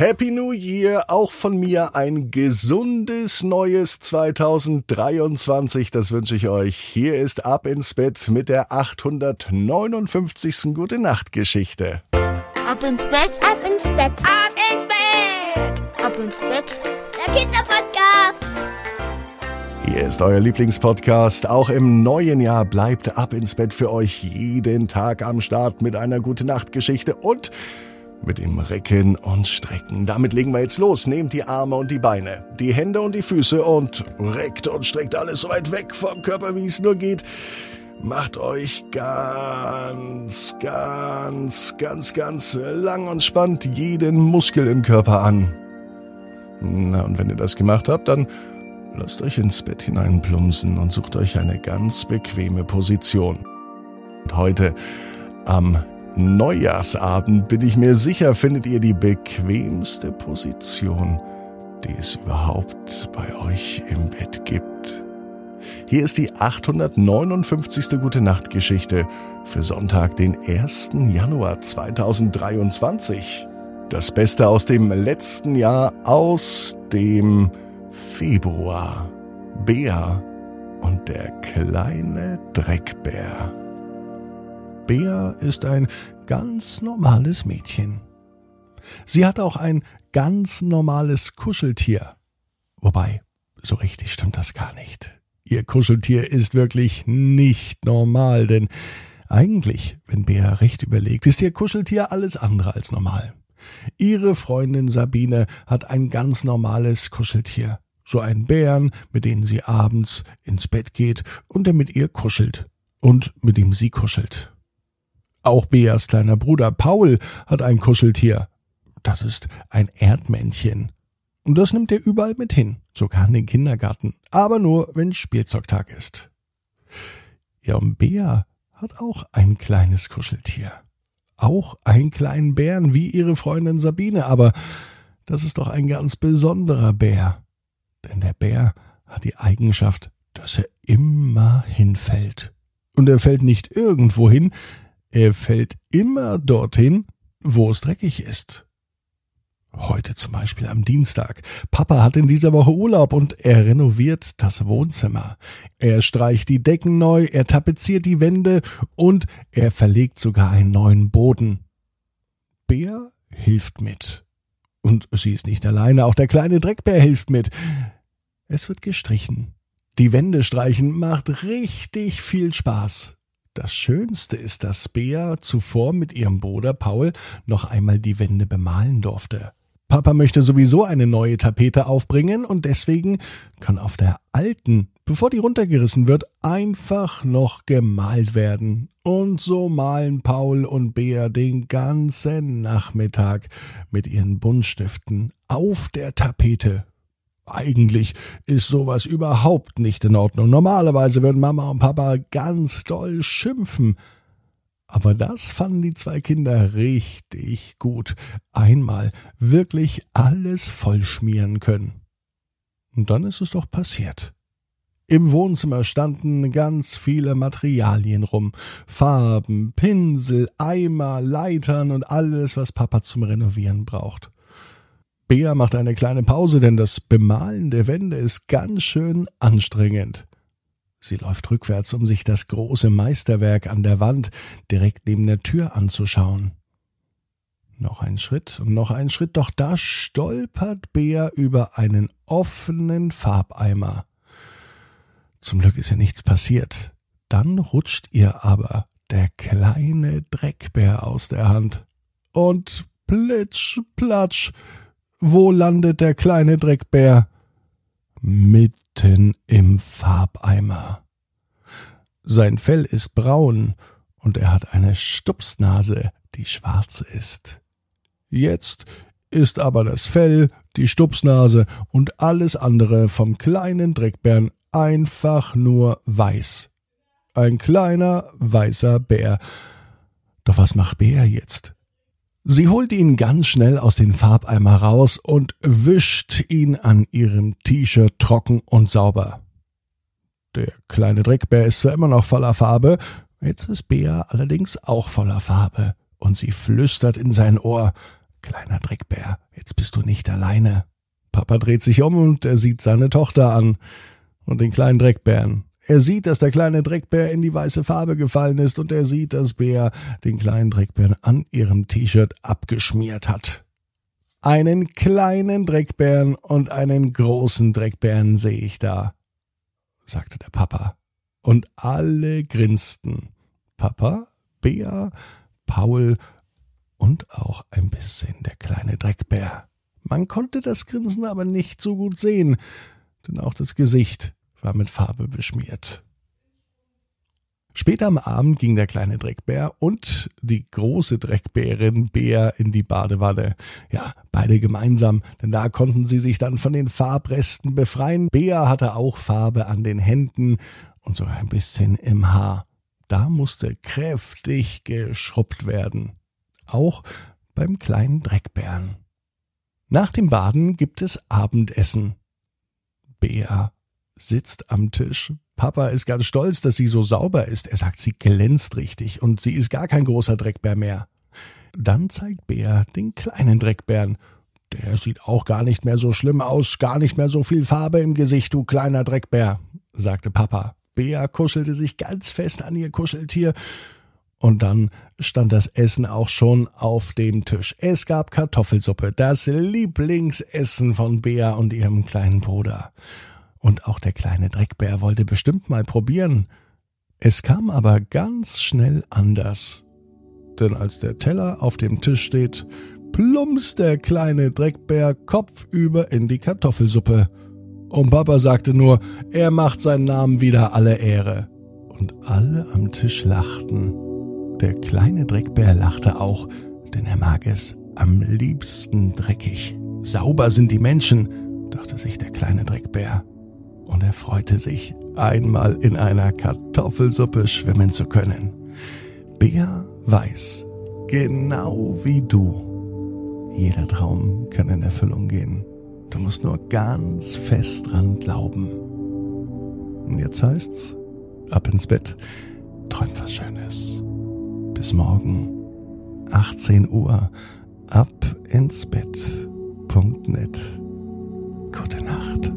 Happy New Year, auch von mir ein gesundes neues 2023, das wünsche ich euch. Hier ist Ab ins Bett mit der 859. Gute Nacht Geschichte. Ab ins Bett, ab ins Bett, ab ins Bett, ab ins Bett. Der Kinderpodcast. Hier ist euer Lieblingspodcast. Auch im neuen Jahr bleibt Ab ins Bett für euch jeden Tag am Start mit einer Gute Nacht Geschichte und mit dem Recken und Strecken. Damit legen wir jetzt los. Nehmt die Arme und die Beine, die Hände und die Füße und reckt und streckt alles so weit weg vom Körper, wie es nur geht. Macht euch ganz, ganz, ganz, ganz lang und spannt jeden Muskel im Körper an. Na, und wenn ihr das gemacht habt, dann lasst euch ins Bett hineinplumpsen und sucht euch eine ganz bequeme Position. Und heute am Neujahrsabend bin ich mir sicher, findet ihr die bequemste Position, die es überhaupt bei euch im Bett gibt. Hier ist die 859. Gute Nacht Geschichte für Sonntag, den 1. Januar 2023. Das Beste aus dem letzten Jahr, aus dem Februar. Bea und der kleine Dreckbär. Bea ist ein ganz normales Mädchen. Sie hat auch ein ganz normales Kuscheltier. Wobei, so richtig stimmt das gar nicht. Ihr Kuscheltier ist wirklich nicht normal, denn eigentlich, wenn Bea recht überlegt, ist ihr Kuscheltier alles andere als normal. Ihre Freundin Sabine hat ein ganz normales Kuscheltier. So einen Bären, mit dem sie abends ins Bett geht und der mit ihr kuschelt. Und mit dem sie kuschelt. Auch Beas kleiner Bruder Paul hat ein Kuscheltier. Das ist ein Erdmännchen. Und das nimmt er überall mit hin, sogar in den Kindergarten, aber nur, wenn Spielzeugtag ist. Ja, und Bea hat auch ein kleines Kuscheltier. Auch einen kleinen Bären wie ihre Freundin Sabine, aber das ist doch ein ganz besonderer Bär. Denn der Bär hat die Eigenschaft, dass er immer hinfällt. Und er fällt nicht irgendwo hin, er fällt immer dorthin, wo es dreckig ist. Heute zum Beispiel am Dienstag. Papa hat in dieser Woche Urlaub und er renoviert das Wohnzimmer. Er streicht die Decken neu, er tapeziert die Wände und er verlegt sogar einen neuen Boden. Bär hilft mit. Und sie ist nicht alleine, auch der kleine Dreckbär hilft mit. Es wird gestrichen. Die Wände streichen macht richtig viel Spaß. Das Schönste ist, dass Bea zuvor mit ihrem Bruder Paul noch einmal die Wände bemalen durfte. Papa möchte sowieso eine neue Tapete aufbringen und deswegen kann auf der alten, bevor die runtergerissen wird, einfach noch gemalt werden. Und so malen Paul und Bea den ganzen Nachmittag mit ihren Buntstiften auf der Tapete eigentlich ist sowas überhaupt nicht in Ordnung. Normalerweise würden Mama und Papa ganz doll schimpfen. Aber das fanden die zwei Kinder richtig gut. Einmal wirklich alles vollschmieren können. Und dann ist es doch passiert. Im Wohnzimmer standen ganz viele Materialien rum. Farben, Pinsel, Eimer, Leitern und alles, was Papa zum Renovieren braucht. Bea macht eine kleine Pause, denn das Bemalen der Wände ist ganz schön anstrengend. Sie läuft rückwärts, um sich das große Meisterwerk an der Wand direkt neben der Tür anzuschauen. Noch ein Schritt und noch ein Schritt, doch da stolpert Bea über einen offenen Farbeimer. Zum Glück ist ihr nichts passiert. Dann rutscht ihr aber der kleine Dreckbär aus der Hand. Und plitsch, platsch, wo landet der kleine Dreckbär? Mitten im Farbeimer. Sein Fell ist braun und er hat eine Stupsnase, die schwarz ist. Jetzt ist aber das Fell, die Stupsnase und alles andere vom kleinen Dreckbären einfach nur weiß. Ein kleiner weißer Bär. Doch was macht Bär jetzt? Sie holt ihn ganz schnell aus den Farbeimer raus und wischt ihn an ihrem T-Shirt trocken und sauber. Der kleine Dreckbär ist zwar immer noch voller Farbe, jetzt ist Bea allerdings auch voller Farbe, und sie flüstert in sein Ohr Kleiner Dreckbär, jetzt bist du nicht alleine. Papa dreht sich um und er sieht seine Tochter an und den kleinen Dreckbären. Er sieht, dass der kleine Dreckbär in die weiße Farbe gefallen ist und er sieht, dass Bär den kleinen Dreckbären an ihrem T-Shirt abgeschmiert hat. Einen kleinen Dreckbären und einen großen Dreckbären sehe ich da, sagte der Papa. Und alle grinsten. Papa, Bär, Paul und auch ein bisschen der kleine Dreckbär. Man konnte das Grinsen aber nicht so gut sehen, denn auch das Gesicht war mit Farbe beschmiert. Später am Abend ging der kleine Dreckbär und die große Dreckbärin Bär in die Badewanne. Ja, beide gemeinsam, denn da konnten sie sich dann von den Farbresten befreien. Bär hatte auch Farbe an den Händen und sogar ein bisschen im Haar. Da musste kräftig geschrubbt werden. Auch beim kleinen Dreckbären. Nach dem Baden gibt es Abendessen. Bär sitzt am Tisch. Papa ist ganz stolz, dass sie so sauber ist. Er sagt, sie glänzt richtig und sie ist gar kein großer Dreckbär mehr. Dann zeigt Bär den kleinen Dreckbären. Der sieht auch gar nicht mehr so schlimm aus, gar nicht mehr so viel Farbe im Gesicht, du kleiner Dreckbär, sagte Papa. Bär kuschelte sich ganz fest an ihr Kuscheltier und dann stand das Essen auch schon auf dem Tisch. Es gab Kartoffelsuppe, das Lieblingsessen von Bea und ihrem kleinen Bruder. Und auch der kleine Dreckbär wollte bestimmt mal probieren. Es kam aber ganz schnell anders. Denn als der Teller auf dem Tisch steht, plumpst der kleine Dreckbär kopfüber in die Kartoffelsuppe. Und Papa sagte nur, er macht seinen Namen wieder alle Ehre. Und alle am Tisch lachten. Der kleine Dreckbär lachte auch, denn er mag es am liebsten dreckig. Sauber sind die Menschen, dachte sich der kleine Dreckbär und er freute sich, einmal in einer Kartoffelsuppe schwimmen zu können. Bär weiß, genau wie du, jeder Traum kann in Erfüllung gehen. Du musst nur ganz fest dran glauben. Und jetzt heißt's, ab ins Bett, träum was Schönes. Bis morgen, 18 Uhr, ab ins Bett.net. Gute Nacht.